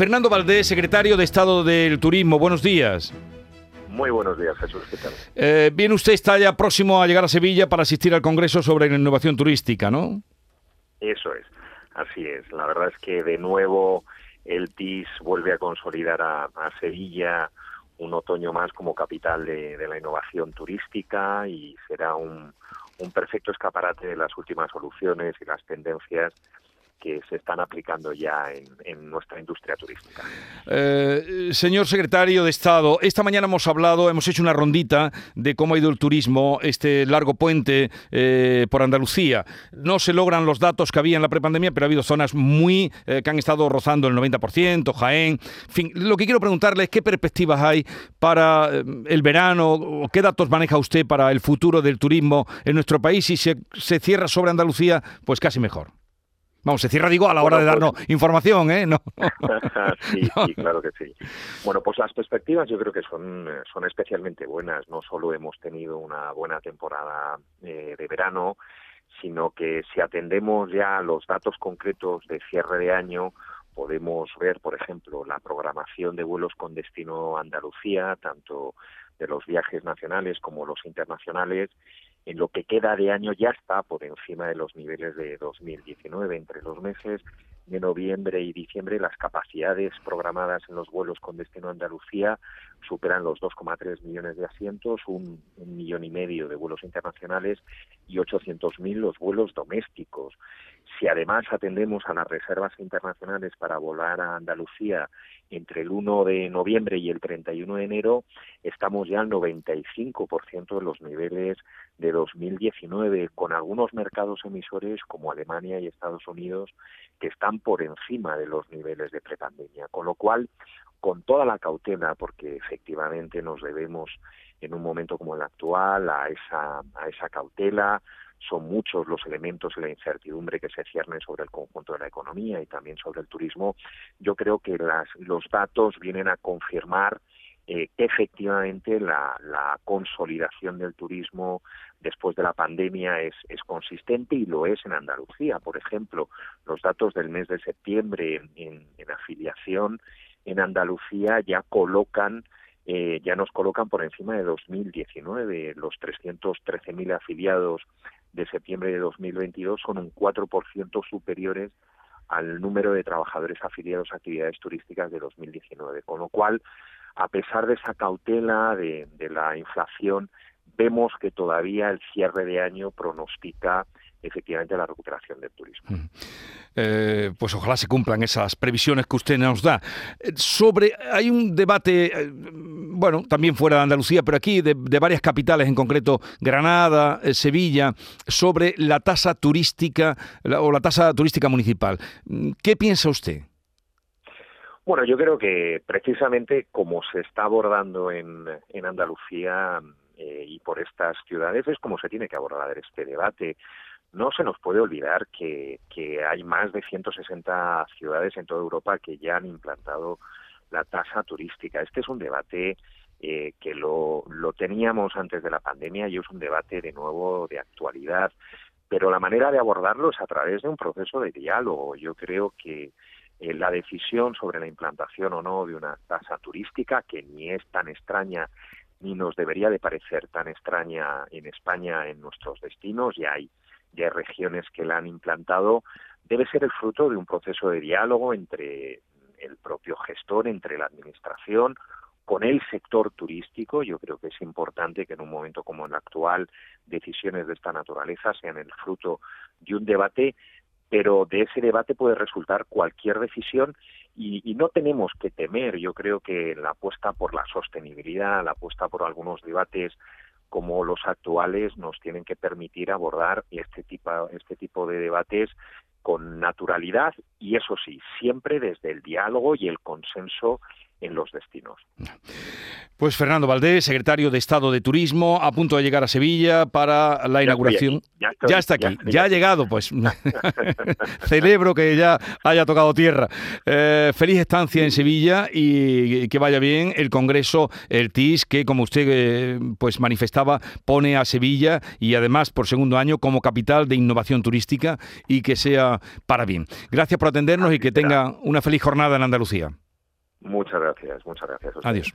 Fernando Valdés, secretario de Estado del Turismo. Buenos días. Muy buenos días, Jesús. ¿Qué tal? Eh, bien, usted está ya próximo a llegar a Sevilla para asistir al Congreso sobre la innovación turística, ¿no? Eso es, así es. La verdad es que de nuevo el TIS vuelve a consolidar a, Sevilla un otoño más como capital de, la innovación turística y será un perfecto escaparate de las últimas soluciones y las tendencias que se están aplicando ya en, nuestra industria turística. Eh, señor secretario de Estado, esta mañana hemos hablado, hemos hecho una rondita de cómo ha ido el turismo, este largo puente eh, por Andalucía. No se logran los datos que había en la prepandemia, pero ha habido zonas muy eh, que han estado rozando el 90%, Jaén. En fin, lo que quiero preguntarle es qué perspectivas hay para el verano, o qué datos maneja usted para el futuro del turismo en nuestro país. Si se, se cierra sobre Andalucía, pues casi mejor. Vamos, se cierra, digo, a la hora de pues darnos información, ¿eh? No. sí, sí, claro que sí. Bueno, pues las perspectivas yo creo que son, son especialmente buenas. No solo hemos tenido una buena temporada eh, de verano, sino que si atendemos ya los datos concretos de cierre de año, podemos ver, por ejemplo, la programación de vuelos con destino a Andalucía, tanto de los viajes nacionales como los internacionales, en lo que queda de año ya está por encima de los niveles de 2019. Entre los meses de noviembre y diciembre las capacidades programadas en los vuelos con destino a Andalucía superan los 2,3 millones de asientos, un, millón y medio de vuelos internacionales y 800.000 los vuelos domésticos. Si además atendemos a las reservas internacionales para volar a Andalucía entre el 1 de noviembre y el 31 de enero, estamos ya al 95% de los niveles de 2019, con algunos mercados emisores como Alemania y Estados Unidos que están por encima de los niveles de prepandemia. Con lo cual, con toda la cautela, porque efectivamente nos debemos en un momento como el actual a esa, a esa cautela, son muchos los elementos y la incertidumbre que se ciernen sobre el conjunto de la economía y también sobre el turismo. Yo creo que las, los datos vienen a confirmar eh, que efectivamente la, consolidación del turismo después de la pandemia es, consistente y lo es en Andalucía. Por ejemplo, los datos del mes de septiembre en afiliación en Andalucía ya colocan eh, ya nos colocan por encima de 2019. Los 313.000 afiliados de septiembre de 2022 son un 4% superiores al número de trabajadores afiliados a actividades turísticas de 2019. Con lo cual, a pesar de esa cautela de, de la inflación, vemos que todavía el cierre de año pronostica efectivamente la recuperación del turismo. Mm. Eh, pues ojalá se cumplan esas previsiones que usted nos da. Eh, sobre, hay un debate, eh, bueno, también fuera de Andalucía, pero aquí de, varias capitales, en concreto Granada, Sevilla, sobre la tasa turística o la tasa turística municipal. ¿Qué piensa usted? Bueno, yo creo que precisamente como se está abordando en, en Andalucía y por estas ciudades es como se tiene que abordar este debate no se nos puede olvidar que, hay más de 160 ciudades en toda Europa que ya han implantado la tasa turística. Este es un debate eh, que lo, lo teníamos antes de la pandemia y es un debate de nuevo de actualidad, pero la manera de abordarlo es a través de un proceso de diálogo. Yo creo que eh, la decisión sobre la implantación o no de una tasa turística, que ni es tan extraña ni nos debería de parecer tan extraña en España en nuestros destinos, y hay ya hay regiones que la han implantado, debe ser el fruto de un proceso de diálogo entre el propio gestor, entre la administración, con el sector turístico. Yo creo que es importante que en un momento como el actual decisiones de esta naturaleza sean el fruto de un debate, pero de ese debate puede resultar cualquier decisión y, y, no tenemos que temer. Yo creo que la apuesta por la sostenibilidad, la apuesta por algunos debates como los actuales nos tienen que permitir abordar este tipo, este tipo de debates con naturalidad y eso sí, siempre desde el diálogo y el consenso en los destinos. Pues Fernando Valdés, secretario de Estado de Turismo, a punto de llegar a Sevilla para la inauguración. Ya, está aquí, ya, ha llegado, pues celebro que ya haya tocado tierra. Eh, feliz estancia en Sevilla y que vaya bien el Congreso, el TIS, que como usted eh, pues manifestaba, pone a Sevilla y además por segundo año como capital de innovación turística y que sea para bien. Gracias por atendernos y que tenga una feliz jornada en Andalucía. Muchas gracias, muchas gracias. Adiós.